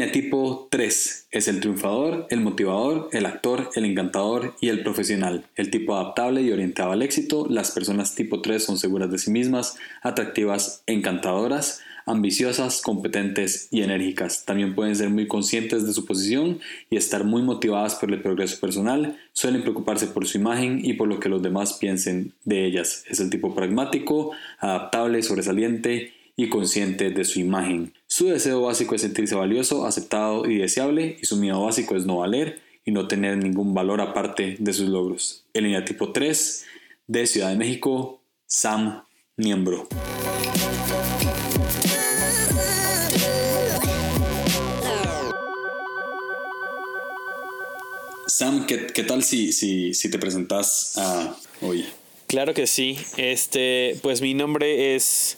eneatipo 3 es el triunfador, el motivador, el actor, el encantador y el profesional. El tipo adaptable y orientado al éxito. Las personas tipo 3 son seguras de sí mismas, atractivas, encantadoras, ambiciosas, competentes y enérgicas. También pueden ser muy conscientes de su posición y estar muy motivadas por el progreso personal. Suelen preocuparse por su imagen y por lo que los demás piensen de ellas. Es el tipo pragmático, adaptable, sobresaliente y consciente de su imagen. Su deseo básico es sentirse valioso, aceptado y deseable y su miedo básico es no valer y no tener ningún valor aparte de sus logros. El línea tipo 3 de Ciudad de México, Sam Miembro. Sam, ¿qué, tal si, si, si te presentas hoy? Claro que sí. Este, pues mi nombre es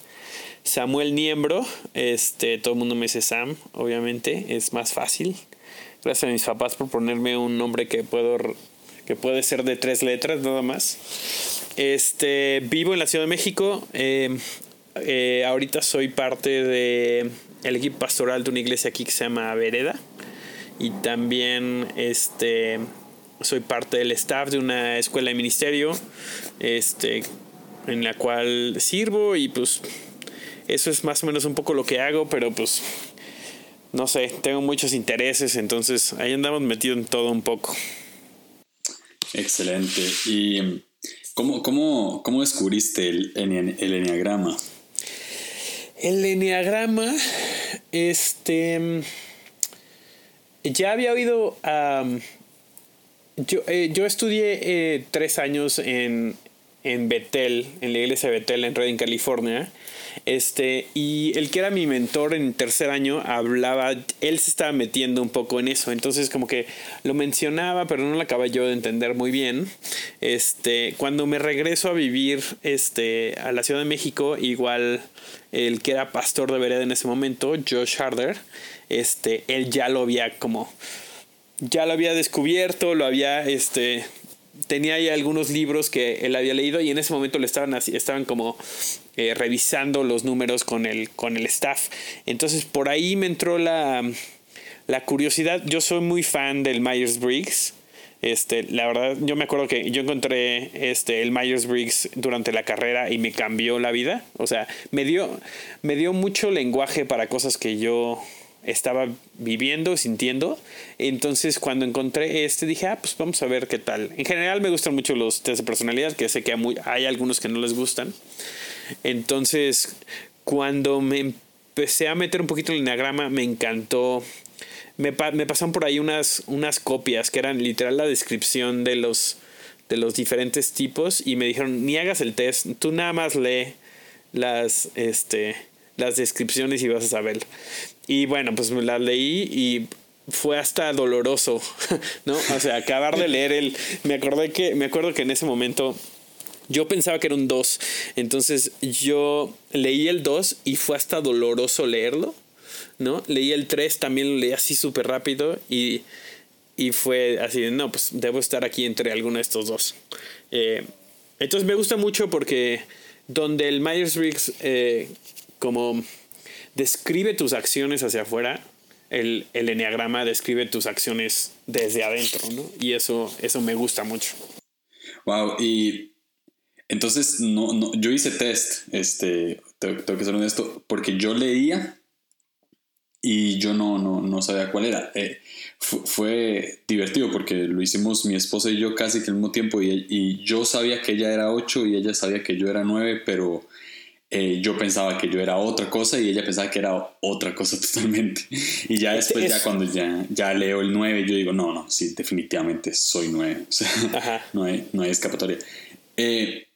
Samuel Niembro, este, todo el mundo me dice Sam, obviamente, es más fácil. Gracias a mis papás por ponerme un nombre que puedo que puede ser de tres letras nada más. Este, vivo en la Ciudad de México. Eh, eh, ahorita soy parte de equipo pastoral de una iglesia aquí que se llama Vereda. Y también este, soy parte del staff de una escuela de ministerio este, en la cual sirvo y pues eso es más o menos un poco lo que hago, pero pues no sé, tengo muchos intereses, entonces ahí andamos metidos en todo un poco. Excelente. ¿Y cómo, cómo, cómo descubriste el, el enneagrama? El enneagrama, este, ya había oído, yo, eh, yo, estudié eh, tres años en, en Betel, en la iglesia de Betel en Redding, California. Este, y el que era mi mentor en tercer año hablaba, él se estaba metiendo un poco en eso, entonces como que lo mencionaba, pero no lo acababa yo de entender muy bien. Este, cuando me regreso a vivir este, a la Ciudad de México, igual el que era pastor de vereda en ese momento, Josh Harder, este, él ya lo había como, ya lo había descubierto, lo había, este, tenía ahí algunos libros que él había leído y en ese momento le estaban así, estaban como eh, revisando los números con el, con el staff. Entonces por ahí me entró la, la curiosidad. Yo soy muy fan del Myers Briggs. Este, la verdad, yo me acuerdo que yo encontré este, el Myers Briggs durante la carrera y me cambió la vida. O sea, me dio, me dio mucho lenguaje para cosas que yo estaba viviendo, sintiendo. Entonces, cuando encontré este, dije, ah, pues vamos a ver qué tal. En general, me gustan mucho los test de personalidad, que sé que hay algunos que no les gustan. Entonces, cuando me empecé a meter un poquito el enagrama, me encantó. Me, me pasaron por ahí unas, unas copias que eran literal la descripción de los, de los diferentes tipos y me dijeron, ni hagas el test, tú nada más lee las, este, las descripciones y vas a saber. Y bueno, pues me las leí y fue hasta doloroso, ¿no? O sea, acabar de leer el... Me acordé que, me acuerdo que en ese momento yo pensaba que era un 2, entonces yo leí el 2 y fue hasta doloroso leerlo, ¿no? Leí el 3, también lo leí así súper rápido y, y, fue así, no, pues debo estar aquí entre alguno de estos dos. Eh, entonces me gusta mucho porque donde el Myers-Briggs eh, como describe tus acciones hacia afuera, el, el enneagrama describe tus acciones desde adentro, ¿no? Y eso, eso me gusta mucho. Wow, y entonces no, no, yo hice test, este, tengo, que ser honesto, porque yo leía y yo no, no, no sabía cuál era. Eh, fue, divertido porque lo hicimos mi esposa y yo casi que al mismo tiempo y, y yo sabía que ella era 8 y ella sabía que yo era 9, pero eh, yo pensaba que yo era otra cosa y ella pensaba que era otra cosa totalmente. Y ya después, ya cuando ya, ya leo el 9, yo digo, no, no, sí, definitivamente soy 9. O sea, no, hay, no hay escapatoria. Eh,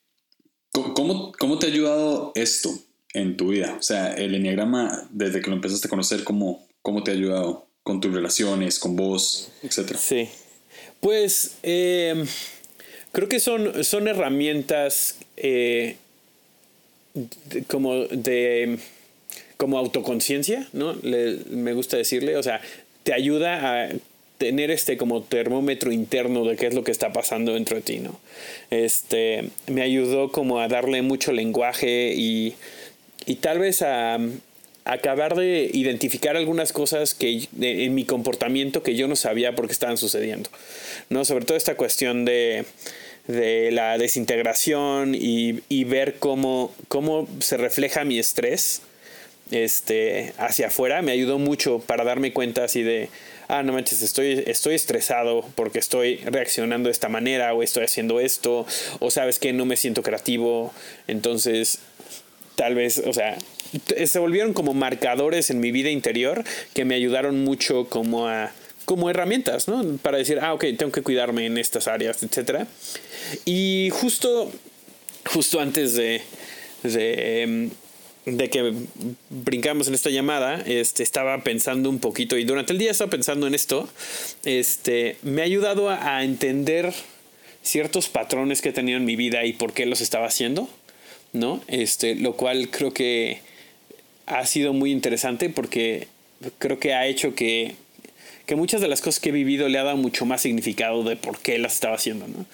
¿cómo, ¿Cómo te ha ayudado esto en tu vida? O sea, el enneagrama, desde que lo empezaste a conocer, ¿cómo, cómo te ha ayudado con tus relaciones, con vos, etcétera? Sí. Pues eh, creo que son, son herramientas como de como autoconciencia, ¿no? me gusta decirle, o sea, te ayuda a tener este como termómetro interno de qué es lo que está pasando dentro de ti, ¿no? Este, me ayudó como a darle mucho lenguaje y, y tal vez a, acabar de identificar algunas cosas que en mi comportamiento que yo no sabía por qué estaban sucediendo. ¿no? Sobre todo esta cuestión de, de la desintegración y, y, ver cómo, cómo se refleja mi estrés este, hacia afuera. Me ayudó mucho para darme cuenta así de, ah, no manches, estoy, estoy estresado porque estoy reaccionando de esta manera o estoy haciendo esto, o sabes que no me siento creativo, entonces tal vez, o sea, se volvieron como marcadores en mi vida interior que me ayudaron mucho como a como herramientas, ¿no? Para decir, ah, ok, tengo que cuidarme en estas áreas, etc. Y justo, justo antes de, de em, de que brincamos en esta llamada, este, estaba pensando un poquito y durante el día estaba pensando en esto, este, me ha ayudado a, entender ciertos patrones que he tenido en mi vida y por qué los estaba haciendo, ¿no? Este, lo cual creo que ha sido muy interesante porque creo que ha hecho que, que muchas de las cosas que he vivido le ha dado mucho más significado de por qué las estaba haciendo, ¿no?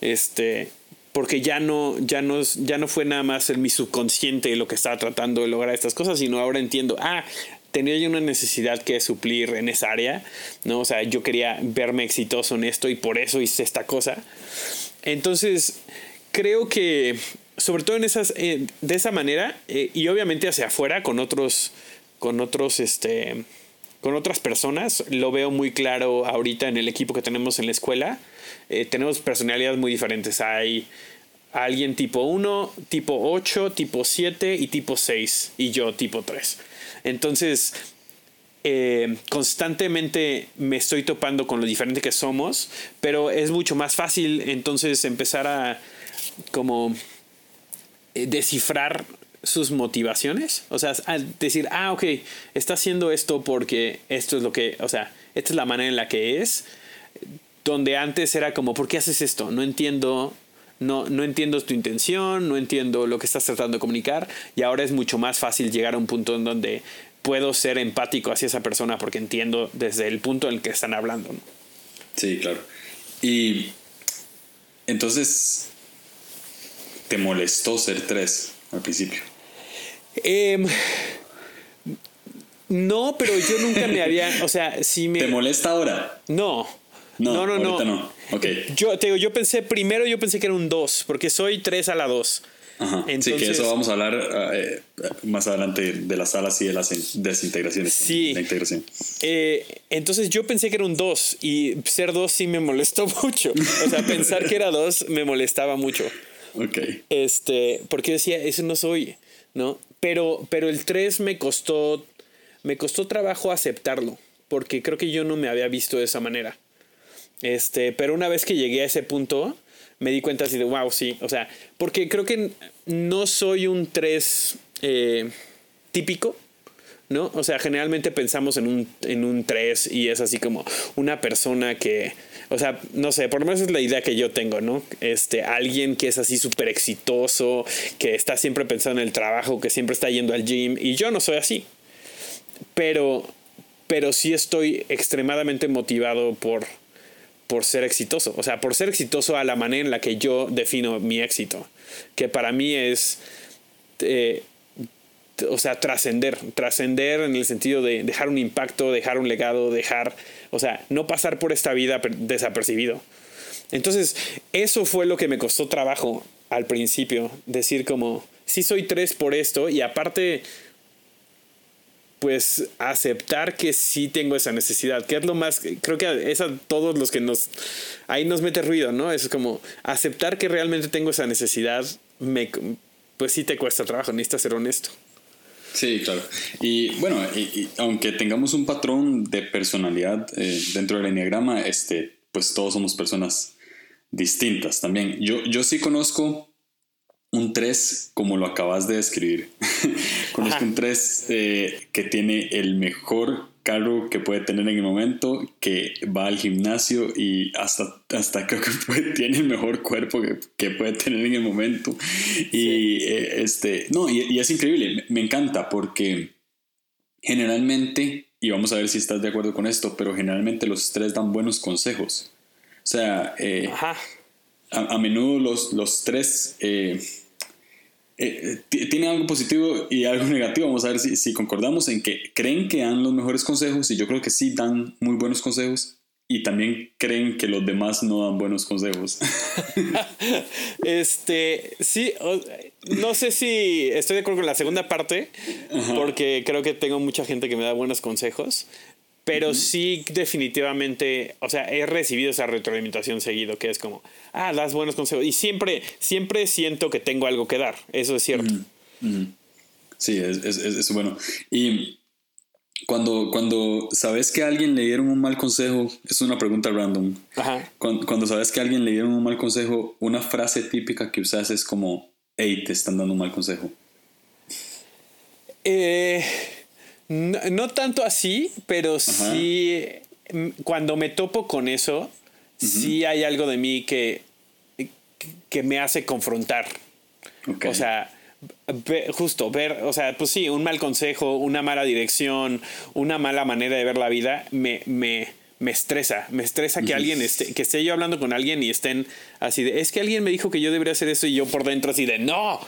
Este, porque ya no, ya no, ya no fue nada más en mi subconsciente lo que estaba tratando de lograr estas cosas, sino ahora entiendo, ah, tenía yo una necesidad que suplir en esa área, ¿no? O sea, yo quería verme exitoso en esto y por eso hice esta cosa. Entonces, creo que, sobre todo en esas, eh, de esa manera, eh, y obviamente hacia afuera con otros, con otros, este, con otras personas, lo veo muy claro ahorita en el equipo que tenemos en la escuela eh, tenemos personalidades muy diferentes. Hay alguien tipo 1, tipo 8, tipo 7 y tipo 6 y yo tipo 3. Entonces, eh, constantemente me estoy topando con lo diferente que somos, pero es mucho más fácil entonces empezar a como eh, descifrar sus motivaciones, o sea, decir, ah, ok, está haciendo esto porque esto es lo que, o sea, esta es la manera en la que es, donde antes era como, ¿por qué haces esto? No entiendo, no, no entiendo tu intención, no entiendo lo que estás tratando de comunicar y ahora es mucho más fácil llegar a un punto en donde puedo ser empático hacia esa persona porque entiendo desde el punto en el que están hablando. Sí, claro. Y entonces, ¿te molestó ser tres al principio? Em, no, pero yo nunca me había, o sea, si me... ¿Te molesta ahora? No, no, no, no. no. Yo, te digo, yo pensé, primero yo pensé que era un 2, porque soy 3 a la 2. Ajá. sí, que eso vamos a hablar eh, más adelante de las salas y de las desintegraciones. Sí. La integración. Eh, entonces yo pensé que era un 2 y ser 2 sí me molestó mucho. O sea, pensar que era 2 me molestaba mucho. Ok. Este, porque decía, eso no soy, ¿no? Pero, pero el 3 me costó, me costó trabajo aceptarlo, porque creo que yo no me había visto de esa manera. Este, pero una vez que llegué a ese punto, me di cuenta así de, wow, sí. O sea, porque creo que no soy un 3 eh, típico, ¿no? O sea, generalmente pensamos en un, en un 3 y es así como una persona que, o sea, no sé, por lo menos es la idea que yo tengo, ¿no? Este, alguien que es así súper exitoso, que está siempre pensando en el trabajo, que siempre está yendo al gym, y yo no soy así. Pero, pero sí estoy extremadamente motivado por por ser exitoso, o sea, por ser exitoso a la manera en la que yo defino mi éxito, que para mí es, eh, o sea, trascender, trascender en el sentido de dejar un impacto, dejar un legado, dejar, o sea, no pasar por esta vida desapercibido. Entonces, eso fue lo que me costó trabajo al principio, decir como, sí soy tres por esto y aparte pues aceptar que sí tengo esa necesidad, que es lo más, creo que es a todos los que nos, ahí nos mete ruido, ¿no? Es como aceptar que realmente tengo esa necesidad, me, pues sí te cuesta trabajo, necesitas ser honesto. Sí, claro. Y bueno, aunque tengamos un patrón de personalidad eh, dentro del enneagrama, este, pues todos somos personas distintas también. Yo, yo sí conozco un 3 como lo acabas de describir. Conozco un 3 eh, que tiene el mejor carro que puede tener en el momento, que va al gimnasio y hasta, hasta creo que tiene el mejor cuerpo que, puede tener en el momento. Y eh, este, no, y, es increíble, me, encanta porque generalmente, y vamos a ver si estás de acuerdo con esto, pero generalmente los tres dan buenos consejos. O sea, eh, a, menudo los, los tres eh, tiene algo positivo y algo negativo. Vamos a ver si, si concordamos en que creen que dan los mejores consejos y yo creo que sí dan muy buenos consejos y también creen que los demás no dan buenos consejos. este, sí, no sé si estoy de acuerdo con la segunda parte, porque creo que tengo mucha gente que me da buenos consejos, pero sí definitivamente, o sea, he recibido esa retroalimentación seguido, que es como, ah, das buenos consejos, y siempre, siempre siento que tengo algo que dar, eso es cierto. Sí, es, es, es bueno. Y cuando, cuando sabes que a alguien le dieron un mal consejo, es una pregunta random. Ajá. Cuando, sabes que a alguien le dieron un mal consejo, una frase típica que usas es como, hey, te están dando un mal consejo. Eh, no, tanto así, pero sí, mm, cuando me topo con eso, sí hay algo de mí que, que me hace confrontar. O sea, justo ver, o sea, pues sí, un mal consejo, una mala dirección, una mala manera de ver la vida, me, me, me estresa, me estresa que alguien esté, que esté yo hablando con alguien y estén así de, es que alguien me dijo que yo debería hacer eso y yo por dentro así de, no,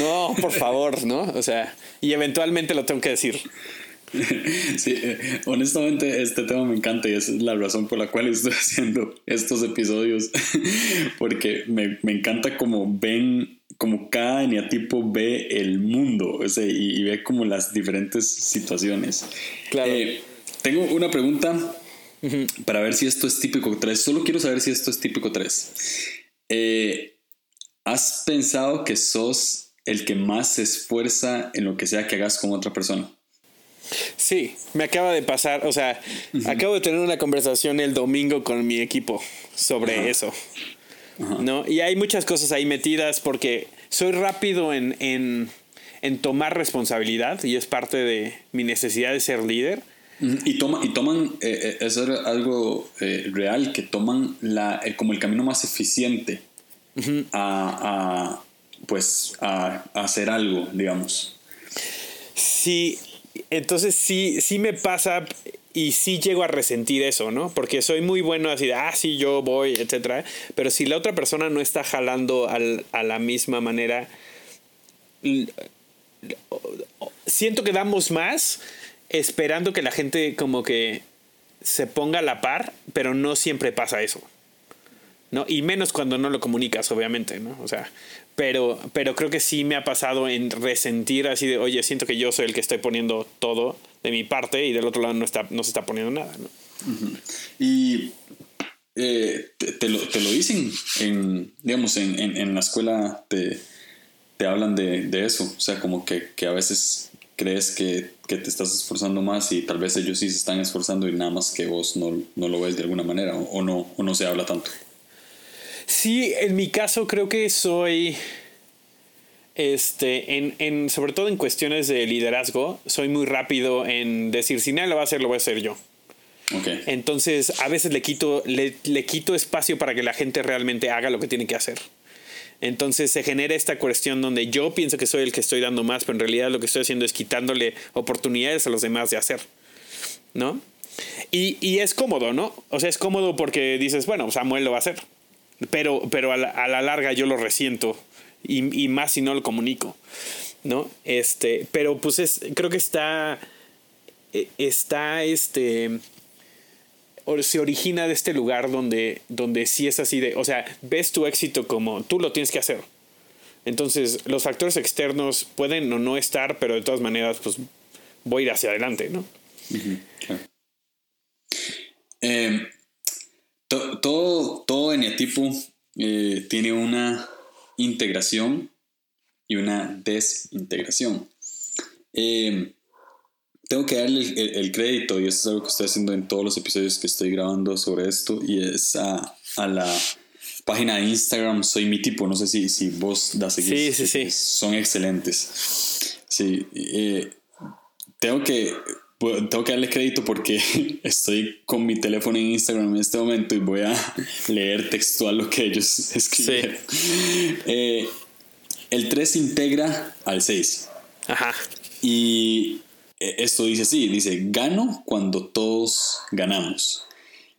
no, por favor, ¿no? O sea, y eventualmente lo tengo que decir. Sí, eh, honestamente este tema me encanta y es la razón por la cual estoy haciendo estos episodios, porque me, me encanta como ven como cada eneatipo ve el mundo y, ve como las diferentes situaciones. Claro. Eh, tengo una pregunta para ver si esto es típico 3. Solo quiero saber si esto es típico 3. Eh, ¿Has pensado que sos el que más se esfuerza en lo que sea que hagas con otra persona? Sí, me acaba de pasar, o sea, acabo de tener una conversación el domingo con mi equipo sobre eso. ¿no? Y hay muchas cosas ahí metidas porque soy rápido en, en, tomar responsabilidad y es parte de mi necesidad de ser líder. Y, toma, y toman, eh, eh, es algo eh, real, que toman la, como el camino más eficiente a, pues, a, a, hacer algo, digamos. Sí, entonces sí, sí me pasa y sí llego a resentir eso, ¿no? Porque soy muy bueno así de, ah, sí, yo voy, etcétera. Pero si la otra persona no está jalando a la misma manera, siento que damos más esperando que la gente como que se ponga a la par, pero no siempre pasa eso. ¿no? Y menos cuando no lo comunicas, obviamente, ¿no? O sea, pero, pero creo que sí me ha pasado en resentir así de, oye, siento que yo soy el que estoy poniendo todo de mi parte y del otro lado no, está, no se está poniendo nada, ¿no? Y eh, te, lo, te, lo, dicen, en, digamos, en, en, la escuela te, te hablan de, de, eso, o sea, como que, que a veces crees que, que, te estás esforzando más y tal vez ellos sí se están esforzando y nada más que vos no, no lo ves de alguna manera o, no, o no se habla tanto. Sí, en mi caso creo que soy, este, en, en, sobre todo en cuestiones de liderazgo, soy muy rápido en decir, si nadie lo va a hacer, lo voy a hacer yo. Okay. Entonces, a veces le quito, le, le quito espacio para que la gente realmente haga lo que tiene que hacer. Entonces se genera esta cuestión donde yo pienso que soy el que estoy dando más, pero en realidad lo que estoy haciendo es quitándole oportunidades a los demás de hacer. ¿No? Y, y es cómodo, ¿no? O sea, es cómodo porque dices, bueno, Samuel lo va a hacer pero, pero a, la, larga yo lo resiento y, más si no lo comunico, ¿no? Este, pero pues es, creo que está, e, está este, se origina de este lugar donde, donde sí es así de, o sea, ves tu éxito como tú lo tienes que hacer. Entonces, los factores externos pueden o no estar, pero de todas maneras, pues voy ir hacia adelante, ¿no? todo, todo eneatipo eh, tiene una integración y una desintegración. Eh, tengo que darle el, crédito, y esto es algo que estoy haciendo en todos los episodios que estoy grabando sobre esto, y es a, la página de Instagram Soy Mi Tipo. No sé si, si vos das seguir. Sí, sí, sí. Son excelentes. Sí. Eh, tengo que tengo que darle crédito porque estoy con mi teléfono en Instagram en este momento y voy a leer textual lo que ellos escribieron. Eh, el 3 integra al 6. Ajá. Y esto dice así, dice, gano cuando todos ganamos.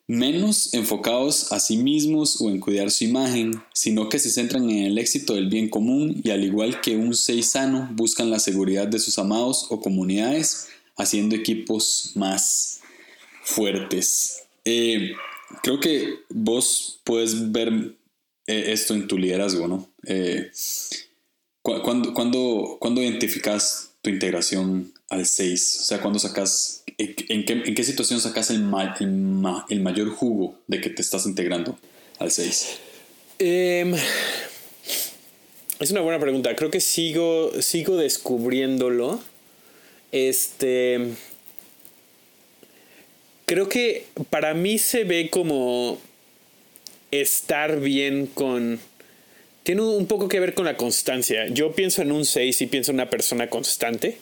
menos enfocados a sí mismos o en cuidar su imagen, sino que se centran en el éxito del bien común y al igual que un 6 sano, buscan la seguridad de sus amados o comunidades, haciendo equipos más fuertes. Eh, creo que vos puedes ver eh, esto en tu liderazgo, ¿no? Eh, ¿cuándo, cuándo, identificas tu integración al 6? O sea, ¿cuándo sacas, en, qué, situación sacas el, el, mayor jugo de que te estás integrando al 6? Em, es una buena pregunta. Creo que sigo, sigo descubriéndolo. Este. Creo que para mí se ve como estar bien con... Tiene un poco que ver con la constancia. Yo pienso en un 6 y pienso en una persona constante.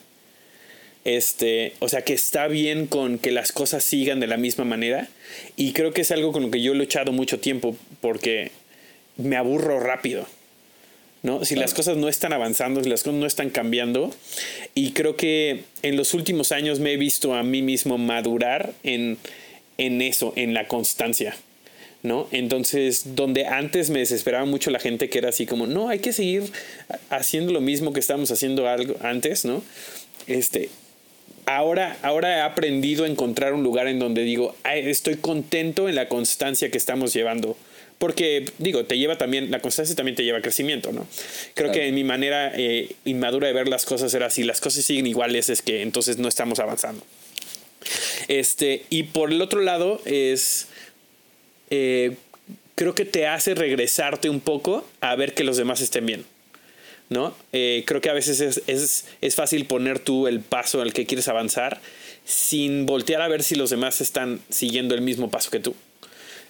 Este, o sea, que está bien con que las cosas sigan de la misma manera. Y creo que es algo con lo que yo he luchado mucho tiempo porque me aburro rápido. ¿no? Si las cosas no están avanzando, si las cosas no están cambiando. Y creo que en los últimos años me he visto a mí mismo madurar en, en eso, en la constancia. ¿no? Entonces, donde antes me desesperaba mucho la gente que era así como, no, hay que seguir haciendo lo mismo que estábamos haciendo algo antes, ¿no? Este, ahora, ahora he aprendido a encontrar un lugar en donde digo, estoy contento en la constancia que estamos llevando. Porque, digo, te lleva también, la constancia también te lleva a crecimiento, ¿no? Creo que mi manera eh, inmadura de ver las cosas era si las cosas siguen iguales es que entonces no estamos avanzando. Este, y por el otro lado es eh, creo que te hace regresarte un poco a ver que los demás estén bien. ¿No? Eh, creo que a veces es, es, fácil poner tú el paso al que quieres avanzar sin voltear a ver si los demás están siguiendo el mismo paso que tú.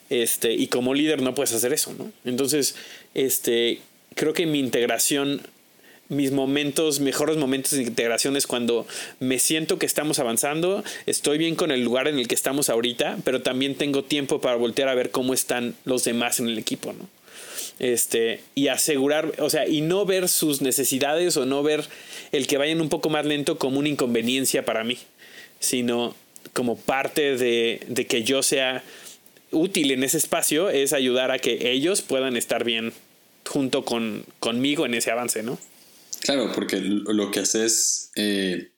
Este, y como líder no puedes hacer eso, ¿no? Entonces, este, creo que mi integración mis momentos, mejores momentos de integración es cuando me siento que estamos avanzando, estoy bien con el lugar en el que estamos ahorita, pero también tengo tiempo para voltear a ver cómo están los demás en el equipo, ¿no? Este, y asegurar, o sea, y no ver sus necesidades o no ver el que vayan un poco más lento como una inconveniencia para mí, sino como parte de, de que yo sea útil en ese espacio, es ayudar a que ellos puedan estar bien junto con, conmigo en ese avance, ¿no? Claro, porque lo que haces eh,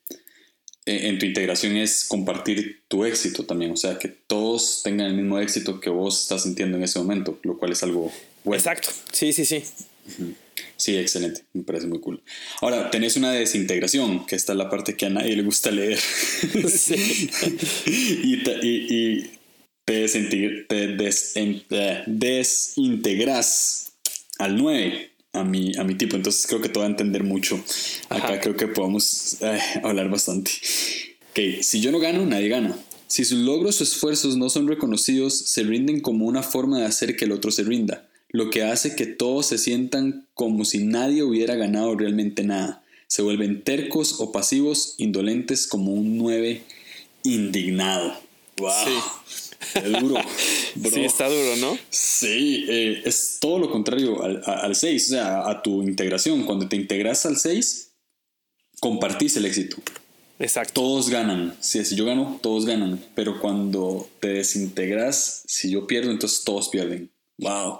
en tu integración es compartir tu éxito también, o sea, que todos tengan el mismo éxito que vos estás sintiendo en ese momento, lo cual es algo bueno. Exacto, sí, sí, sí. Sí, excelente, me parece muy cool. Ahora, tenés una desintegración, que esta es la parte que a nadie le gusta leer. Sí. y, te, te desintegras al 9 a mi, a mi tipo. Entonces creo que te va a entender mucho. Acá creo que podemos eh, hablar bastante. Ok, si yo no gano, nadie gana. Si sus logros o esfuerzos no son reconocidos, se rinden como una forma de hacer que el otro se rinda, lo que hace que todos se sientan como si nadie hubiera ganado realmente nada. Se vuelven tercos o pasivos, indolentes como un 9 indignado. ¡Wow! Es duro. Sí, está duro, ¿no? Sí, eh, es todo lo contrario al 6, o sea, a tu integración. Cuando te integras al 6, compartís el éxito. Exacto. Todos ganan. Si, si yo gano, todos ganan. Pero cuando te desintegras, si yo pierdo, entonces todos pierden. ¡Wow!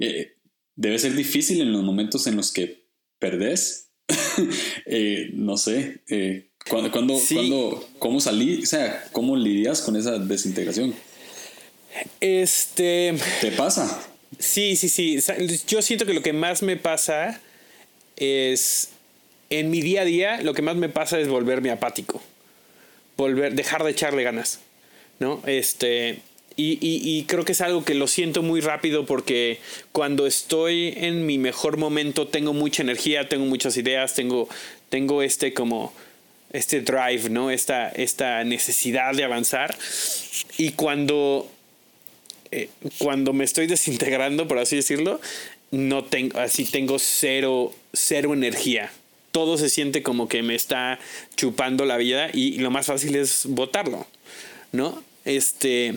Eh, debe ser difícil en los momentos en los que perdés. Eh, no sé. ¿Cuándo, cuándo, ¿Cómo salí? O sea, ¿cómo lidias con esa desintegración? Este. ¿Te pasa? Sí, sí, sí. Yo siento que lo que más me pasa es. En mi día a día, lo que más me pasa es volverme apático. Volver, dejar de echarle ganas. ¿No? Este. Y, y, creo que es algo que lo siento muy rápido porque cuando estoy en mi mejor momento tengo mucha energía, tengo muchas ideas, tengo, tengo este como este drive, ¿no? Esta, esta necesidad de avanzar. Y cuando, eh, cuando me estoy desintegrando, por así decirlo, no tengo, así tengo cero, cero energía. Todo se siente como que me está chupando la vida y lo más fácil es botarlo, ¿no? Este,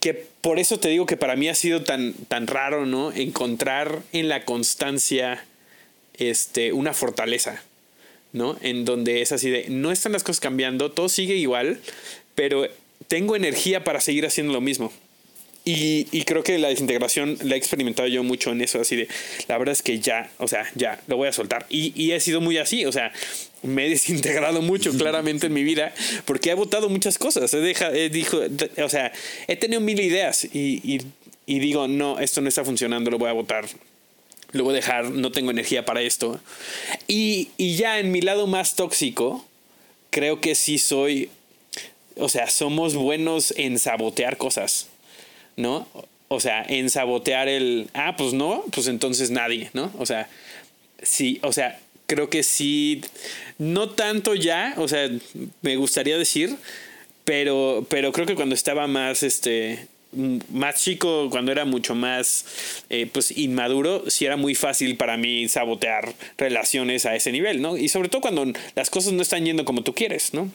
que por eso te digo que para mí ha sido tan, tan raro, ¿no? Encontrar en la constancia, este, una fortaleza. ¿no? En donde es así de, no están las cosas cambiando, todo sigue igual, pero tengo energía para seguir haciendo lo mismo. Y, creo que la desintegración la he experimentado yo mucho en eso, así de, la verdad es que ya, o sea, ya, lo voy a soltar. Y, y he sido muy así, o sea, me he desintegrado mucho claramente en mi vida porque he votado muchas cosas. He, deja, he dijo, o sea, he tenido mil ideas y, y, y digo, no, esto no está funcionando, lo voy a votar lo voy a dejar, no tengo energía para esto. Y, y, ya en mi lado más tóxico, creo que sí soy, o sea, somos buenos en sabotear cosas, ¿no? O sea, en sabotear el, ah, pues no, pues entonces nadie, ¿no? O sea, sí, o sea, creo que sí, no tanto ya, o sea, me gustaría decir, pero, pero creo que cuando estaba más, este, más chico, cuando era mucho más eh, pues inmaduro, sí era muy fácil para mí sabotear relaciones a ese nivel, ¿no? Y sobre todo cuando las cosas no están yendo como tú quieres, ¿no?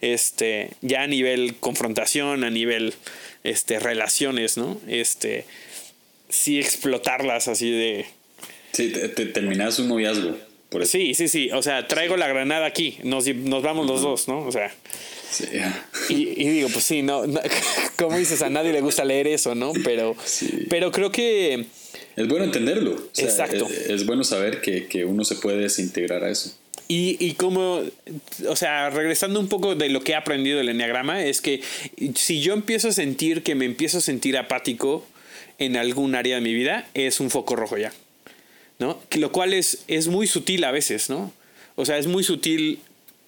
Este, ya a nivel confrontación, a nivel este, relaciones, ¿no? Este, sí explotarlas así de... Sí, te, terminas un noviazgo. Por Sí, sí, sí. O sea, traigo la granada aquí. Nos, nos vamos los dos, ¿no? O sea. Y, digo, pues sí, no, como dices, a nadie le gusta leer eso, ¿no? Pero, pero creo que... Es bueno entenderlo. Exacto. Es, bueno saber que, que, uno se puede desintegrar a eso. Y, y como, o sea, regresando un poco de lo que he aprendido del enneagrama, es que si yo empiezo a sentir que me empiezo a sentir apático en algún área de mi vida, es un foco rojo ya. ¿No? Lo cual es, es muy sutil a veces, ¿no? O sea, es muy sutil,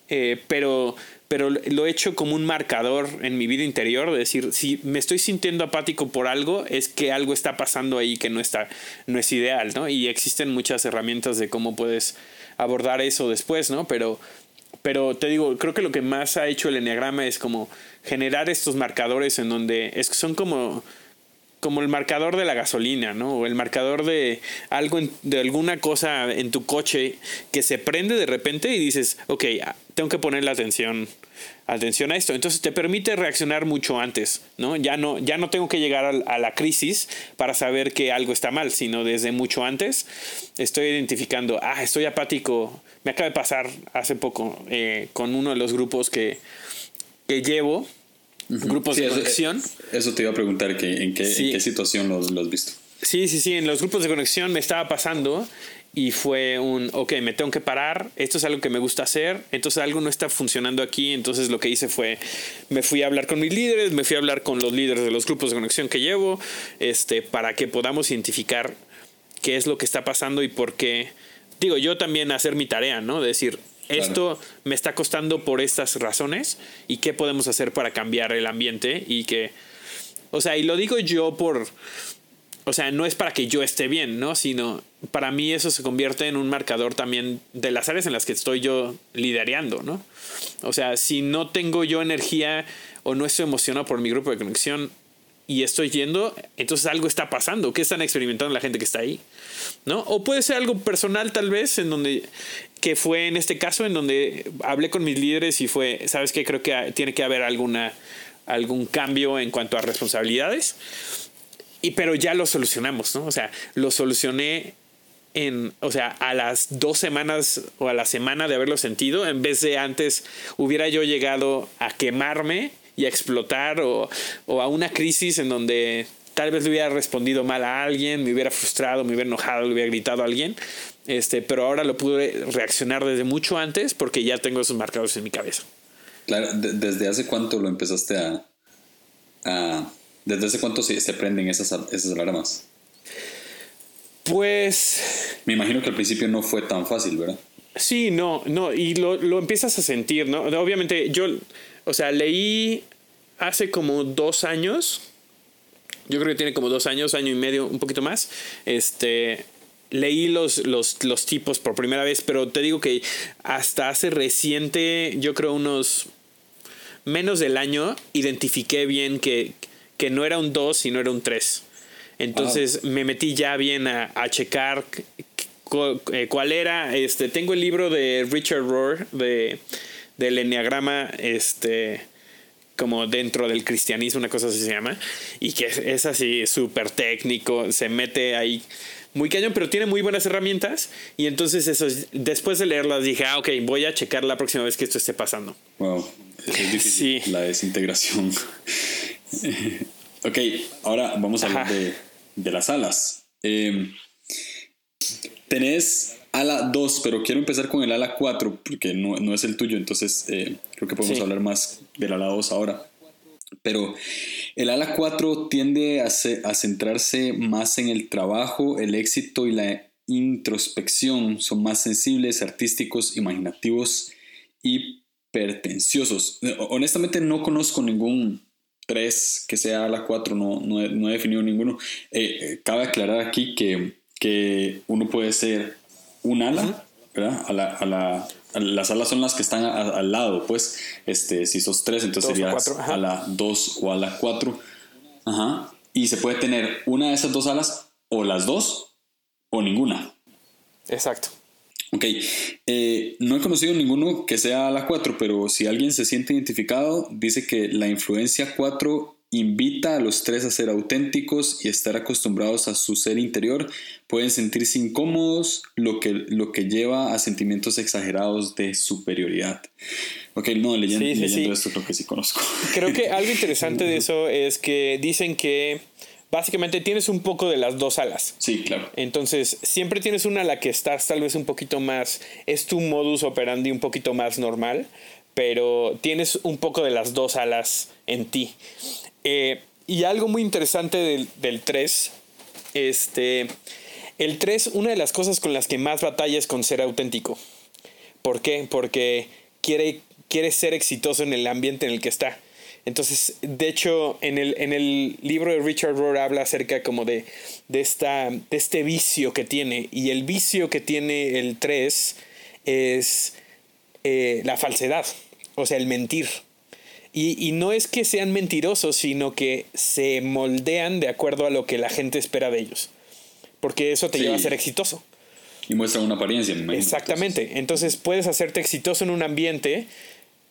eh, pero pero lo he hecho como un marcador en mi vida interior, de decir, si me estoy sintiendo apático por algo, es que algo está pasando ahí que no está, no es ideal, ¿no? Y existen muchas herramientas de cómo puedes abordar eso después, ¿no? Pero, pero te digo, creo que lo que más ha hecho el enneagrama es como generar estos marcadores en donde es, son como como el marcador de la gasolina, ¿no? O el marcador de algo, de alguna cosa en tu coche que se prende de repente y dices, ok, ah, tengo que poner la atención, atención a esto. Entonces te permite reaccionar mucho antes, ¿no? Ya no, ya no tengo que llegar a, la crisis para saber que algo está mal, sino desde mucho antes estoy identificando, ah, estoy apático. Me acaba de pasar hace poco eh, con uno de los grupos que, que llevo grupos de conexión. Eso, te iba a preguntar, que, ¿en, qué, situación lo, has visto? Sí, sí, sí, en los grupos de conexión me estaba pasando y fue un, ok, me tengo que parar, esto es algo que me gusta hacer, entonces algo no está funcionando aquí, entonces lo que hice fue, me fui a hablar con mis líderes, me fui a hablar con los líderes de los grupos de conexión que llevo, este, para que podamos identificar qué es lo que está pasando y por qué, digo, yo también hacer mi tarea, ¿no? decir, esto me está costando por estas razones y qué podemos hacer para cambiar el ambiente y que, o sea, y lo digo yo por, o sea, no es para que yo esté bien, ¿no? Sino para mí eso se convierte en un marcador también de las áreas en las que estoy yo liderando, ¿no? O sea, si no tengo yo energía o no estoy emocionado por mi grupo de conexión, y estoy yendo, entonces algo está pasando. ¿Qué están experimentando la gente que está ahí? ¿No? O puede ser algo personal tal vez, en donde, que fue en este caso, en donde hablé con mis líderes y fue, ¿sabes qué? Creo que tiene que haber alguna, algún cambio en cuanto a responsabilidades. Y pero ya lo solucionamos, ¿no? O sea, lo solucioné en, o sea, a las dos semanas o a la semana de haberlo sentido, en vez de antes hubiera yo llegado a quemarme y a explotar o, a una crisis en donde tal vez le hubiera respondido mal a alguien, me hubiera frustrado, me hubiera enojado, le hubiera gritado a alguien. Este, pero ahora lo pude reaccionar desde mucho antes porque ya tengo esos marcadores en mi cabeza. Claro, ¿desde hace cuánto lo empezaste a... ¿Desde hace cuánto se, se prenden esas, esas alarmas? Pues... Me imagino que al principio no fue tan fácil, ¿verdad? Sí, no, no, y lo, lo empiezas a sentir, ¿no? Obviamente yo o sea, leí hace como dos años. Yo creo que tiene como dos años, año y medio, un poquito más. Este. Leí los, los, los tipos por primera vez, pero te digo que hasta hace reciente, yo creo unos menos del año, identifiqué bien que, que no era un 2, sino era un 3. Entonces me metí ya bien a, a checar eh, cuál era. Este, tengo el libro de Richard Rohr de del enneagrama, este, como dentro del cristianismo, una cosa así se llama, y que es, así súper técnico, se mete ahí muy cañón, pero tiene muy buenas herramientas. Y entonces, eso, después de leerlas, dije, ah, ok, voy a checar la próxima vez que esto esté pasando. Wow, es difícil la desintegración. Ok, ahora vamos a hablar de, de, las alas. Eh, tenés ala 2, pero quiero empezar con el ala 4 porque no, no es el tuyo, entonces eh, creo que podemos hablar más del ala 2 ahora. Pero el ala 4 tiende a, a centrarse más en el trabajo, el éxito y la introspección. Son más sensibles, artísticos, imaginativos y pertenciosos. Honestamente no conozco ningún 3 que sea ala 4, no, no, he, no he definido ninguno. Eh, eh, cabe aclarar aquí que, que uno puede ser un ala, ¿verdad? A la, a la, las alas son las que están al lado, pues, este, si sos tres, entonces serías a la dos o a la cuatro. Ajá. Y se puede tener una de esas dos alas, o las dos, o ninguna. Exacto. Ok, eh, no he conocido ninguno que sea a la 4, pero si alguien se siente identificado, dice que la influencia 4 invita a los tres a ser auténticos y estar acostumbrados a su ser interior, pueden sentirse incómodos, lo que, lo que lleva a sentimientos exagerados de superioridad. Ok, no, leyendo, esto creo que sí conozco. Creo que algo interesante de eso es que dicen que básicamente tienes un poco de las dos alas. Sí, claro. Entonces, siempre tienes una a la que estás tal vez un poquito más, es tu modus operandi un poquito más normal, pero tienes un poco de las dos alas en ti. Eh, y algo muy interesante del, del 3, este, el 3, una de las cosas con las que más batalla es con ser auténtico. ¿Por qué? Porque quiere, quiere ser exitoso en el ambiente en el que está. Entonces, de hecho, en el, en el libro de Richard Rohr habla acerca como de, de, esta, de este vicio que tiene. Y el vicio que tiene el 3 es eh, la falsedad, o sea, el mentir. Y, no es que sean mentirosos, sino que se moldean de acuerdo a lo que la gente espera de ellos. Porque eso te lleva a ser exitoso. Y muestra una apariencia. Exactamente. Entonces puedes hacerte exitoso en un ambiente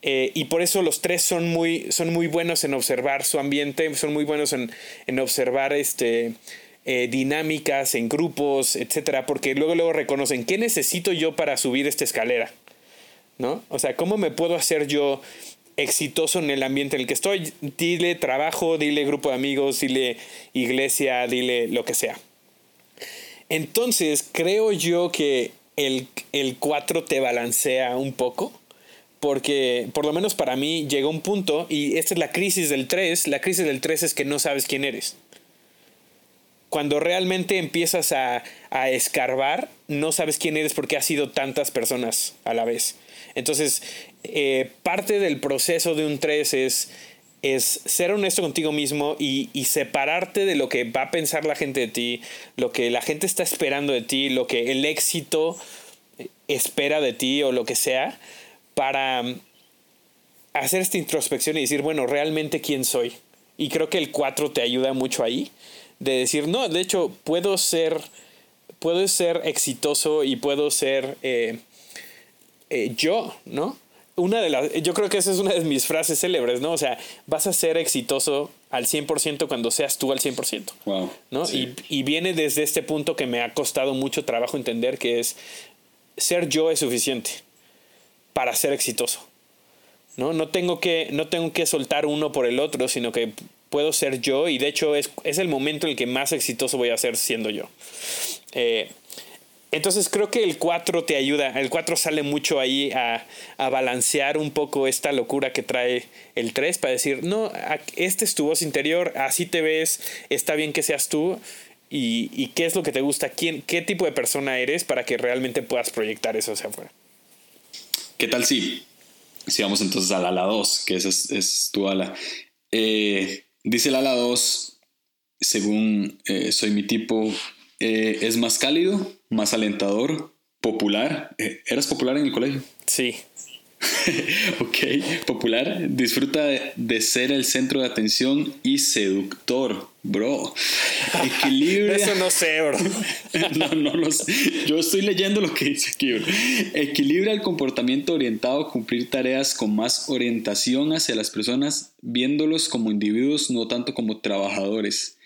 eh, y por eso los tres son muy, son muy buenos en observar su ambiente, son muy buenos en, en observar este, eh, dinámicas en grupos, etcétera, porque luego, luego reconocen qué necesito yo para subir esta escalera. ¿No? O sea, ¿cómo me puedo hacer yo exitoso en el ambiente en el que estoy. Dile trabajo, dile grupo de amigos, dile iglesia, dile lo que sea. Entonces, creo yo que el, el 4 te balancea un poco. Porque, por lo menos para mí, llega un punto, y esta es la crisis del 3. La crisis del 3 es que no sabes quién eres. Cuando realmente empiezas a, a escarbar, no sabes quién eres porque has sido tantas personas a la vez. Entonces, eh, parte del proceso de un 3 es, es ser honesto contigo mismo y, separarte de lo que va a pensar la gente de ti, lo que la gente está esperando de ti, lo que el éxito espera de ti o lo que sea, para hacer esta introspección y decir, bueno, realmente quién soy. Y creo que el 4 te ayuda mucho ahí, de decir, no, de hecho, puedo ser, puedo ser exitoso y puedo ser... Eh, eh, yo, ¿no? Una de las, yo creo que esa es una de mis frases célebres, ¿no? O sea, vas a ser exitoso al 100% cuando seas tú al 100%. Wow, ¿no? Y, y viene desde este punto que me ha costado mucho trabajo entender que es ser yo es suficiente para ser exitoso. ¿no? No, tengo que, no tengo que soltar uno por el otro, sino que puedo ser yo y de hecho es, es el momento en el que más exitoso voy a ser siendo yo. Eh, entonces creo que el 4 te ayuda, el 4 sale mucho ahí a, balancear un poco esta locura que trae el 3 para decir, no, este es tu voz interior, así te ves, está bien que seas tú y, qué es lo que te gusta, ¿Quién, qué tipo de persona eres para que realmente puedas proyectar eso hacia afuera. ¿Qué tal si, si vamos entonces al ala 2, que esa es, tu ala? Eh, dice el ala 2, según eh, soy mi tipo, eh, es más cálido, más alentador, popular. Eh, ¿Eras popular en el colegio? Sí. ok, popular. Disfruta de, ser el centro de atención y seductor, bro. Equilibra. Eso no sé, bro. no, no lo sé. Yo estoy leyendo lo que dice aquí, bro. Equilibra el comportamiento orientado a cumplir tareas con más orientación hacia las personas, viéndolos como individuos, no tanto como trabajadores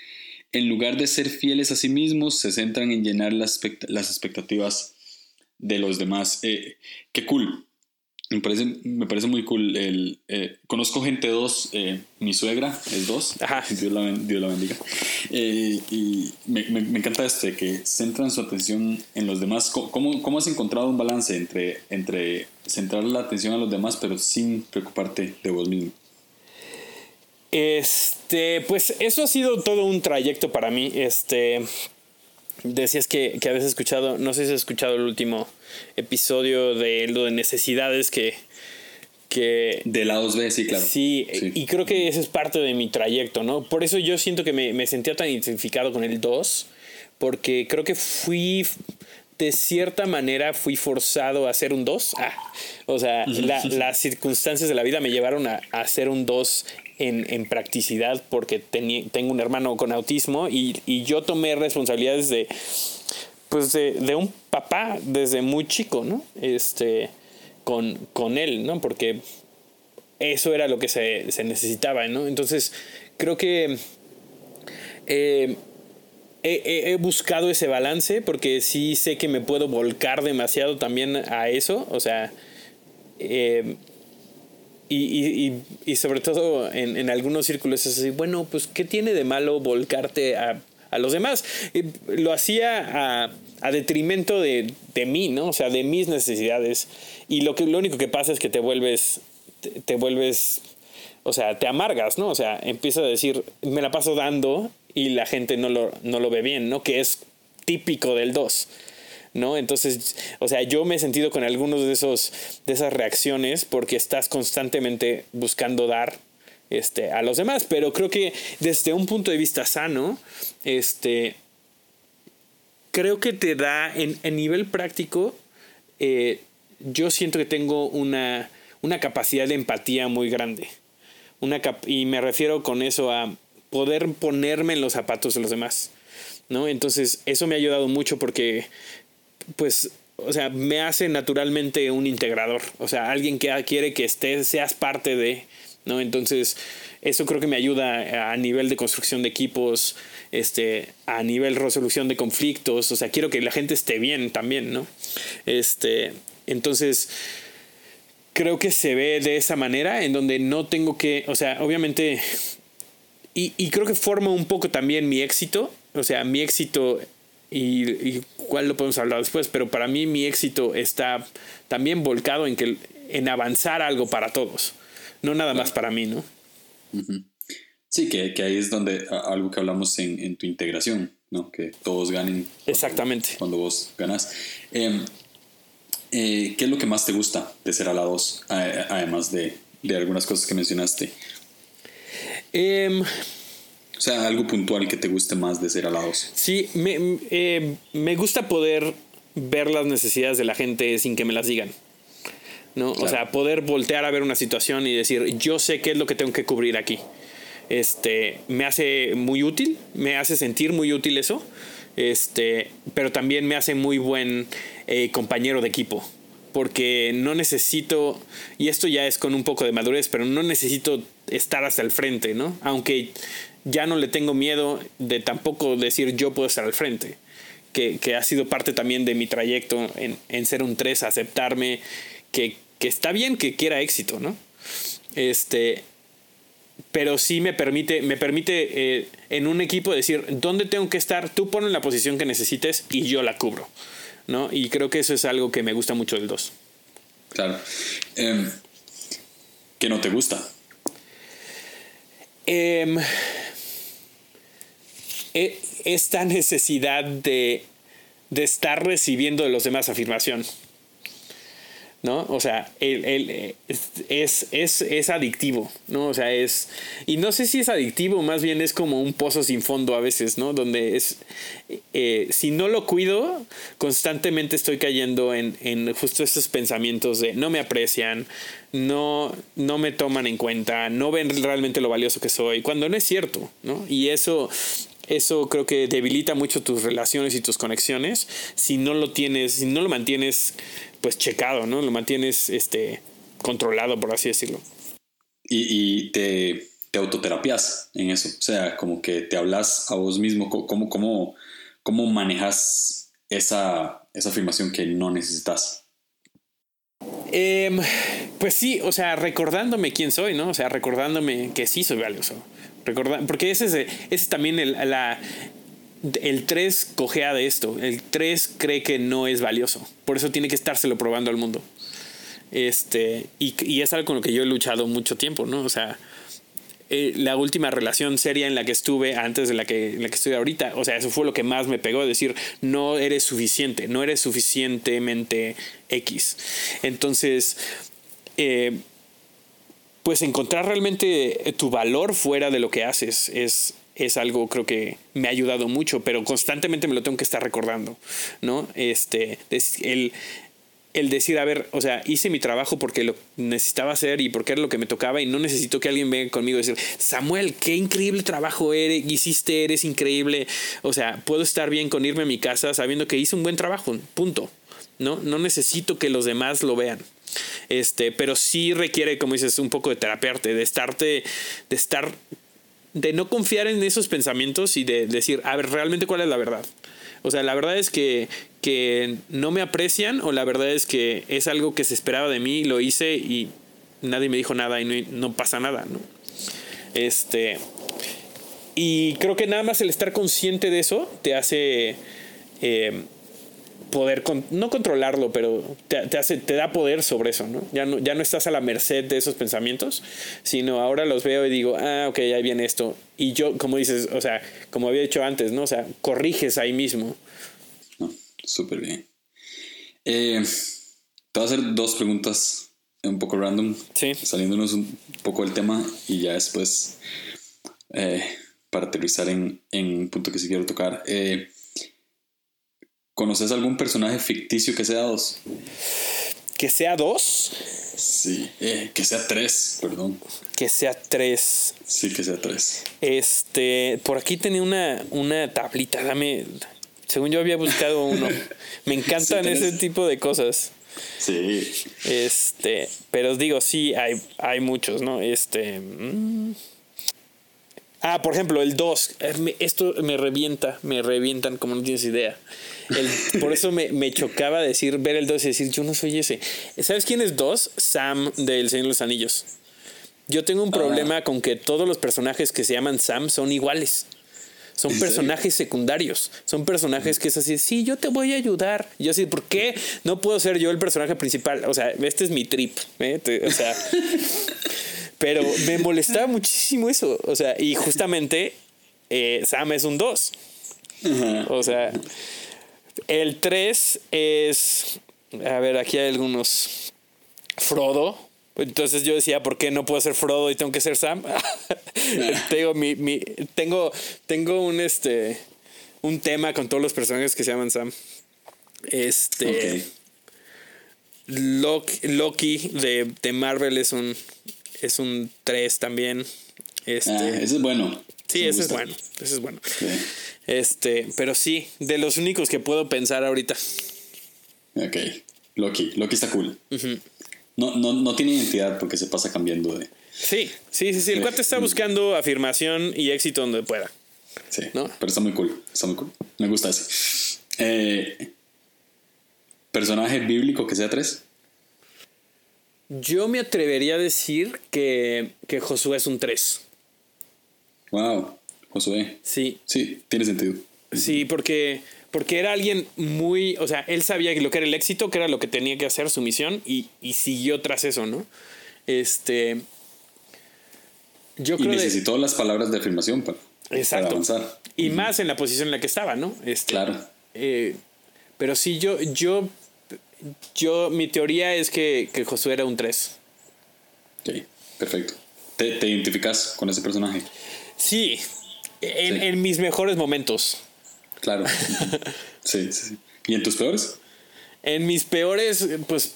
en lugar de ser fieles a sí mismos, se centran en llenar las, expectativas de los demás. Eh, qué cool. Me parece, me parece muy cool. El, eh, conozco gente dos, eh, mi suegra es dos, Ajá. Dios la, Dios la bendiga. Eh, y me, me, me encanta este, que centran su atención en los demás. ¿Cómo, cómo has encontrado un balance entre, entre centrar la atención a los demás, pero sin preocuparte de vos mismo? Este, pues eso ha sido todo un trayecto para mí. Este, decías que, que habías escuchado, no sé si has escuchado el último episodio de lo de necesidades que, que De la 2B, sí, claro. Sí, y creo que ese es parte de mi trayecto, ¿no? Por eso yo siento que me, me sentía tan identificado con el 2, porque creo que fui, de cierta manera, fui forzado a hacer un 2. Ah, o sea, la- las circunstancias de la vida me llevaron a, a hacer un 2 en, practicidad, porque teni- tengo un hermano con autismo y, y yo tomé responsabilidades de, pues de, de un papá desde muy chico, ¿no? Este, con, con él, ¿no? Porque eso era lo que se, se necesitaba, ¿no? Entonces, creo que eh, he buscado ese balance porque sí sé que me puedo volcar demasiado también a eso, o sea, eh, y, y- y- sobre todo en, en algunos círculos es así, bueno, pues ¿qué tiene de malo volcarte a, a los demás? Y lo hacía a, a detrimento de, de mí, ¿no? O sea, de mis necesidades. Y lo, que, lo único que pasa es que te vuelves, te, te vuelves, o sea, te amargas, ¿no? O sea, empiezas a decir, me la paso dando y la gente no lo, no lo ve bien, ¿no? Que es típico del 2. ¿No? Entonces, o sea, yo me he sentido con algunos de esos de esas reacciones porque estás constantemente buscando dar este a los demás, pero creo que desde un punto de vista sano, este creo que te da en, en nivel práctico eh, yo siento que tengo una, una capacidad de empatía muy grande. Una cap- y me refiero con eso a poder ponerme en los zapatos de los demás. ¿no? Entonces, eso me ha ayudado mucho porque, pues, o sea, me hace naturalmente un integrador. O sea, alguien que quiere que estés, seas parte de, ¿no? Entonces, eso creo que me ayuda a nivel de construcción de equipos, este, a nivel resolución de conflictos. O sea, quiero que la gente esté bien también, ¿no? Este, entonces, creo que se ve de esa manera, en donde no tengo que, o sea, obviamente, y, y creo que forma un poco también mi éxito, o sea, mi éxito, y, y cuál lo podemos hablar después, pero para mí mi éxito está también volcado en, que, en avanzar algo para todos, no nada más para mí, ¿no? Sí, que, que ahí es donde algo que hablamos en, en tu integración, ¿no? Que todos ganen. cuando- Exactamente. Cuando vos ganas. Em, eh, ¿Qué es lo que más te gusta de ser a la 2? Además de, de algunas cosas que mencionaste. Em, O sea, algo puntual que te guste más de ser a la 2. Sí, me, eh, me gusta poder ver las necesidades de la gente sin que me las digan. ¿no? O Claro. sea, poder voltear a ver una situación y decir, yo sé qué es lo que tengo que cubrir aquí. Este, me hace muy útil, me hace sentir muy útil eso, este, pero también me hace muy buen eh, compañero de equipo. Porque no necesito, y esto ya es con un poco de madurez, pero no necesito estar hasta el frente, ¿no? Aunque ya no le tengo miedo de tampoco decir yo puedo estar al frente. Que, que ha sido parte también de mi trayecto en, en ser un 3, aceptarme, que, que está bien que quiera éxito, ¿no? Este, pero sí me permite, me permite eh, en un equipo decir dónde tengo que estar, tú pon en la posición que necesites y yo la cubro, ¿no? Y creo que eso es algo que me gusta mucho del 2. Claro. Em, ¿Qué no te gusta? Em, e- esta necesidad de, de estar recibiendo de los demás afirmación. ¿No? O sea, es, es, es adictivo, ¿no? O sea, es... Y no sé si es adictivo, más bien es como un pozo sin fondo a veces, ¿no? Donde es... eh, si no lo cuido, constantemente estoy cayendo en, en justo estos pensamientos de no me aprecian, no, no me toman en cuenta, no ven realmente lo valioso que soy, cuando no es cierto, ¿no? Y eso, eso creo que debilita mucho tus relaciones y tus conexiones si no lo tienes, si no lo mantienes pues checado, ¿no? Lo mantienes este controlado, por así decirlo. Y, y te, te autoterapias en eso. O sea, como que te hablas a vos mismo. ¿Cómo, cómo, cómo manejas esa, esa afirmación que no necesitas? Em, pues sí, o sea, recordándome quién soy, ¿no? O sea, recordándome que sí soy valioso. Porque ese es, ese es también el, la, el 3 cojea de esto. El 3 cree que no es valioso. Por eso tiene que estárselo probando al mundo. Este, y, y es algo con lo que yo he luchado mucho tiempo, ¿no? O sea, eh, la última relación seria en la que estuve antes de la que, la que estoy ahorita. O sea, eso fue lo que más me pegó, decir, no eres suficiente, no eres suficientemente X. Entonces, eh, pues encontrar realmente tu valor fuera de lo que haces es, es algo creo que me ha ayudado mucho, pero constantemente me lo tengo que estar recordando, ¿no? Este, el, el decir, a ver, o sea, hice mi trabajo porque lo necesitaba hacer y porque era lo que me tocaba y no necesito que alguien venga conmigo y decir, Samuel, qué increíble trabajo eres, hiciste, eres increíble. O sea, puedo estar bien con irme a mi casa sabiendo que hice un buen trabajo, punto. No, no necesito que los demás lo vean. Este, pero sí requiere, como dices, un poco de terapearte, de estarte, de estar, de no confiar en esos pensamientos y de decir, a ver, realmente cuál es la verdad. O sea, la verdad es que, que no me aprecian o la verdad es que es algo que se esperaba de mí, lo hice y nadie me dijo nada y no, pasa nada, ¿no? Este. Y creo que nada más el estar consciente de eso te hace eh, poder, no controlarlo, pero te, hace, te da poder sobre eso, ¿no? Ya, ¿no? ya no estás a la merced de esos pensamientos, sino ahora los veo y digo, ah, ok, ahí viene esto. Y yo, como dices, o sea, como había dicho antes, ¿no? O sea, corriges ahí mismo. Súper bien. Eh, te voy a hacer dos preguntas un poco random, sí. saliéndonos un poco del tema y ya después eh, para aterrizar en, en, un punto que sí quiero tocar. Eh, ¿Conoces algún personaje ficticio que sea dos? ¿Que sea dos? Sí, que sea tres, perdón. Que sea tres. Sí, que sea tres. Este, por aquí tenía una, una tablita, dame, según yo había buscado uno. Me encantan ese tipo de cosas. Sí. Este, pero os digo, sí, hay, hay muchos, ¿no? Este. Mm. Ah, por ejemplo, el 2. Eh, esto me revienta, me revientan como no tienes idea. por eso me, chocaba decir, ver el 2 y decir, yo no soy ese. ¿Sabes quién es 2? Sam del Señor de los Anillos. Yo tengo un ah. problema con que todos los personajes que se llaman Sam son iguales. Son personajes secundarios. Son personajes que es así, sí, yo te voy a ayudar. Y yo así, ¿por qué no puedo ser yo el personaje principal? O sea, este es mi trip. ¿eh? O sea, pero me molestaba muchísimo eso. O sea, y justamente eh, Sam es un 2. O sea, el 3 es, a ver, aquí hay algunos. Frodo, entonces yo decía, ¿por qué no puedo ser Frodo y tengo que ser Sam? tengo, mi, mi, tengo, tengo un, este, un tema con todos los personajes que se llaman Sam. Este. Loki, de, de, Marvel es un, es un 3 también. Este, ah, ese es bueno. Sí, ese es bueno. Ese es bueno. Este, pero sí, de los únicos que puedo pensar ahorita. Ok. Loki. Loki está cool. No, no, no tiene identidad porque se pasa cambiando de. Sí, sí, sí, sí. El cuate está buscando afirmación y éxito donde pueda. Sí, ¿no? pero está muy cool. Está muy cool. Me gusta ese. Eh, ¿Personaje bíblico que sea tres? Yo me atrevería a decir que, que Josué es un tres. Wow, Josué. Sí. Sí, tiene sentido. Sí, porque porque era alguien muy, o sea, él sabía lo que era el éxito, que era lo que tenía que hacer, su misión, y, siguió tras eso, ¿no? Este. Yo y necesitó las palabras de afirmación para, avanzar. Y más en la posición en la que estaba, ¿no? Este, claro. Eh, pero sí, yo, yo, yo, mi teoría es que, que Josué era un 3. Ok, perfecto. ¿Te, te identificas con ese personaje? Sí, en, en mis mejores momentos. Claro. sí, sí, sí. ¿Y en tus peores? En mis peores, pues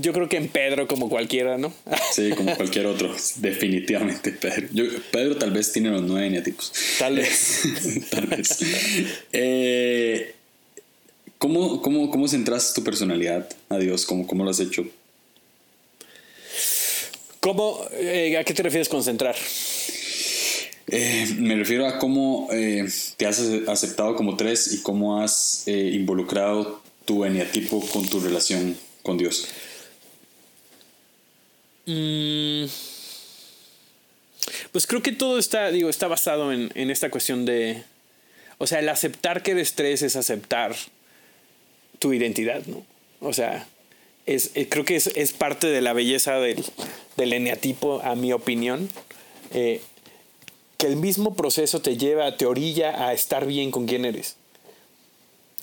yo creo que en Pedro como cualquiera, ¿no? Sí, como cualquier otro, definitivamente Pedro. Pedro tal vez tiene los nueve neatipos. Tal vez. tal vez. Eh, ¿cómo, cómo, cómo centras tu personalidad a Dios? ¿Cómo, cómo lo has hecho? ¿Cómo, eh, ¿A qué te refieres con centrar? Eh, me refiero a cómo eh, te has aceptado como tres y cómo has involucrado tu eneatipo con tu relación con Dios. Mm, pues creo que todo está, digo, está basado en, en esta cuestión de. O sea, el aceptar que eres tres es aceptar tu identidad, ¿no? O sea, es, eh, creo que es, es, parte de la belleza del, del eneatipo, a mi opinión. Eh, que el mismo proceso te lleva, te orilla a estar bien con quien eres.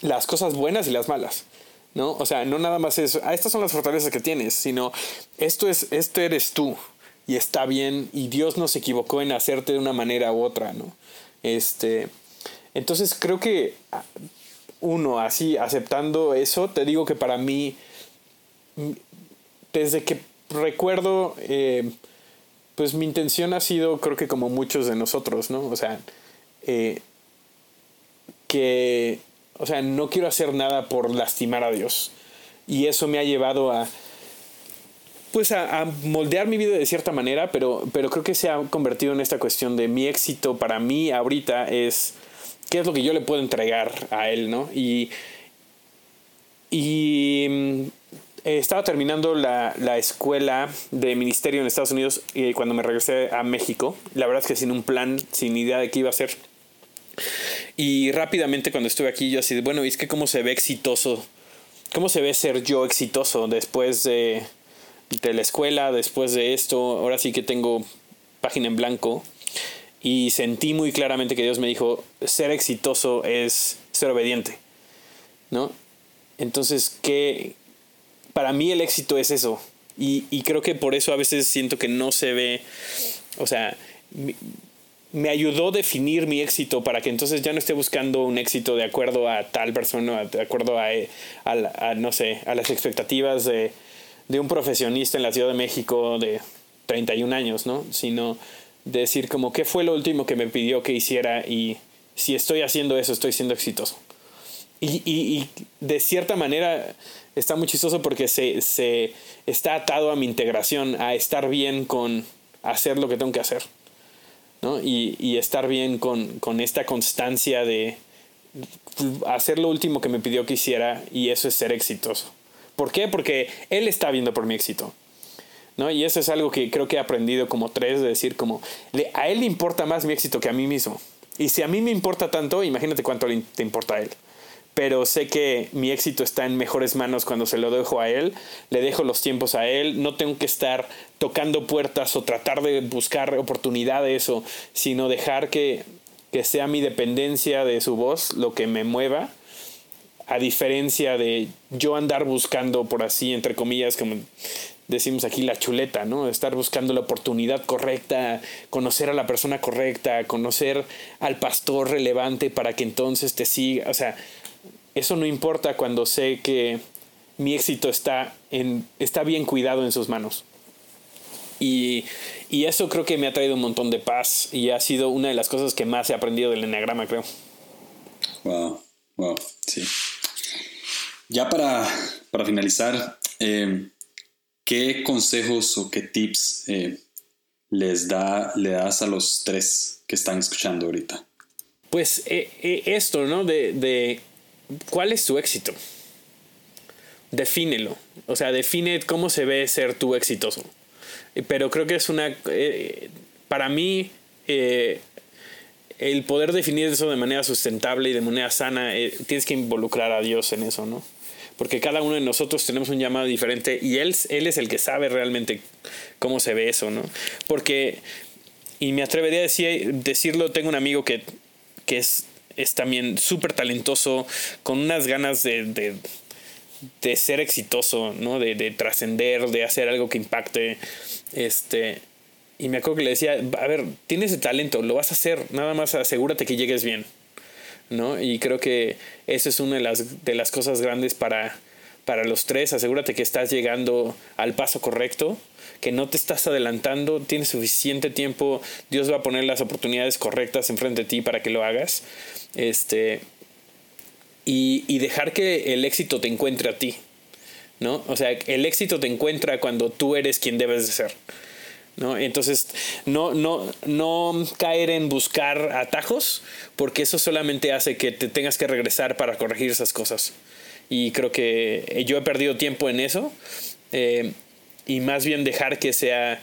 Las cosas buenas y las malas. ¿no? O sea, no nada más eso, ah, estas son las fortalezas que tienes, sino esto es, esto eres tú y está bien y Dios no se equivocó en hacerte de una manera u otra, ¿no? Este, entonces creo que ah, uno, así, aceptando eso, te digo que para mí, desde que recuerdo, eh, pues mi intención ha sido, creo que como muchos de nosotros, ¿no? O sea, eh, que o sea, no quiero hacer nada por lastimar a Dios. Y eso me ha llevado a, pues a, moldear mi vida de cierta manera, pero, pero creo que se ha convertido en esta cuestión de mi éxito para mí ahorita es qué es lo que yo le puedo entregar a él, ¿no? Y, y mm, estaba terminando la, la, escuela de ministerio en Estados Unidos y cuando me regresé a México, la verdad es que sin un plan, sin idea de qué iba a hacer. Y rápidamente cuando estuve aquí yo así, bueno, es que cómo se ve exitoso, cómo se ve ser yo exitoso después de, de la escuela, después de esto, ahora sí que tengo página en blanco. Y sentí muy claramente que Dios me dijo, ser exitoso es ser obediente. ¿No? Entonces, ¿qué? Para mí el éxito es eso. Y, y creo que por eso a veces siento que no se ve, o sea, me ayudó a definir mi éxito para que entonces ya no esté buscando un éxito de acuerdo a tal persona, de acuerdo a, a, no sé, a las expectativas de, de, un profesionista en la Ciudad de México de 31 años, ¿no? Sino decir como qué fue lo último que me pidió que hiciera y si estoy haciendo eso estoy siendo exitoso. Y, y, y de cierta manera está muy chistoso porque se, se está atado a mi integración, a estar bien con hacer lo que tengo que hacer. Y, estar bien con, esta constancia de hacer lo último que me pidió que hiciera y eso es ser exitoso. ¿Por qué? Porque Él está viendo por mi éxito. ¿No? Y eso es algo que creo que he aprendido como tres, de decir como, a Él le importa más mi éxito que a mí mismo. Y si a mí me importa tanto, imagínate cuánto le importa a Él pero sé que mi éxito está en mejores manos cuando se lo dejo a él, le dejo los tiempos a él, no tengo que estar tocando puertas o tratar de buscar oportunidades o sino dejar que, que sea mi dependencia de su voz lo que me mueva, a diferencia de yo andar buscando por así entre comillas como decimos aquí la chuleta, ¿no? Estar buscando la oportunidad correcta, conocer a la persona correcta, conocer al pastor relevante para que entonces te siga, o sea, eso no importa cuando sé que mi éxito está, en, está bien cuidado en sus manos. Y, y, eso creo que me ha traído un montón de paz y ha sido una de las cosas que más he aprendido del enneagrama, creo. Wow, wow, sí. Ya para, para finalizar, eh, ¿qué consejos o qué tips eh, les da, le das a los tres que están escuchando ahorita? Pues eh, esto, ¿no? De, de ¿cuál es tu éxito? Defínelo. O sea, define cómo se ve ser tú exitoso. Pero creo que es una... Eh, para mí, eh, el poder definir eso de manera sustentable y de manera sana, eh, tienes que involucrar a Dios en eso, ¿no? Porque cada uno de nosotros tenemos un llamado diferente y él, él es el que sabe realmente cómo se ve eso, ¿no? Porque, y me atrevería a decir, decirlo, tengo un amigo que, que es es también súper talentoso, con unas ganas de, de, ser exitoso, ¿no? De, de trascender, de hacer algo que impacte. Este, y me acuerdo que le decía, a ver, tienes el talento, lo vas a hacer, nada más asegúrate que llegues bien. ¿No? Y creo que eso es una de las, de las cosas grandes para, para los tres. Asegúrate que estás llegando al paso correcto que no te estás adelantando, tienes suficiente tiempo, Dios va a poner las oportunidades correctas enfrente de ti para que lo hagas. Este, y, dejar que el éxito te encuentre a ti. ¿no? O sea, el éxito te encuentra cuando tú eres quien debes de ser. ¿No? Entonces, no, no, no caer en buscar atajos, porque eso solamente hace que te tengas que regresar para corregir esas cosas. Y creo que yo he perdido tiempo en eso. Eh, y más bien dejar que sea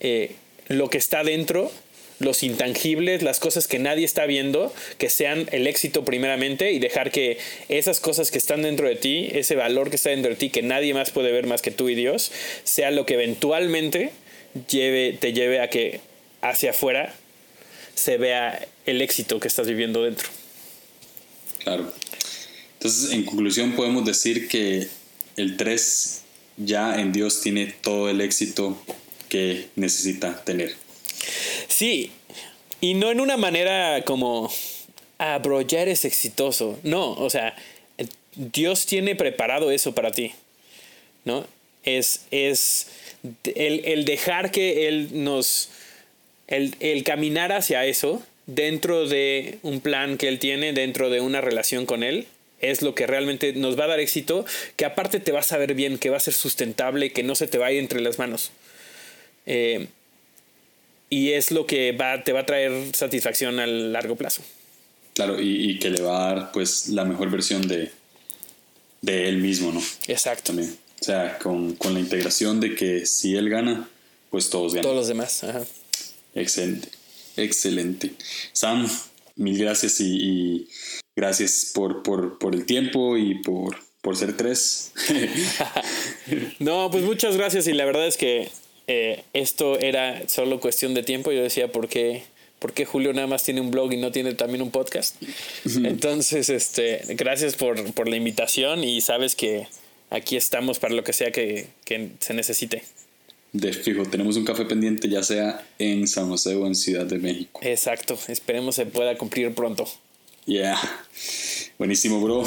eh, lo que está dentro, los intangibles, las cosas que nadie está viendo, que sean el éxito primeramente y dejar que esas cosas que están dentro de ti, ese valor que está dentro de ti, que nadie más puede ver más que tú y Dios, sea lo que eventualmente lleve, te lleve a que hacia afuera se vea el éxito que estás viviendo dentro. Claro. Entonces, en conclusión, podemos decir que el 3 ya en Dios tiene todo el éxito que necesita tener. Sí, y no en una manera como, ah, bro, ya eres exitoso. No, o sea, Dios tiene preparado eso para ti, ¿no? Es, es el, dejar que Él nos, el, el caminar hacia eso dentro de un plan que Él tiene, dentro de una relación con Él, es lo que realmente nos va a dar éxito, que aparte te vas a ver bien, que va a ser sustentable, que no se te vaya entre las manos. Eh, y es lo que va, te va a traer satisfacción a largo plazo. Claro, y, que le va a dar pues la mejor versión de, de él mismo, ¿no? Exacto. También. O sea, con, con, la integración de que si él gana, pues todos ganan. Todos los demás, Ajá. Excelente, excelente. Sam, mil gracias y, gracias por, por, por, el tiempo y por, por ser tres. no, pues muchas gracias y la verdad es que eh, esto era solo cuestión de tiempo. Yo decía, ¿por qué, ¿por qué Julio nada más tiene un blog y no tiene también un podcast? Entonces, este, gracias por, por, la invitación y sabes que aquí estamos para lo que sea que, que se necesite. De fijo, tenemos un café pendiente ya sea en San José o en Ciudad de México. Exacto, esperemos se pueda cumplir pronto. Yeah, buenísimo, bro.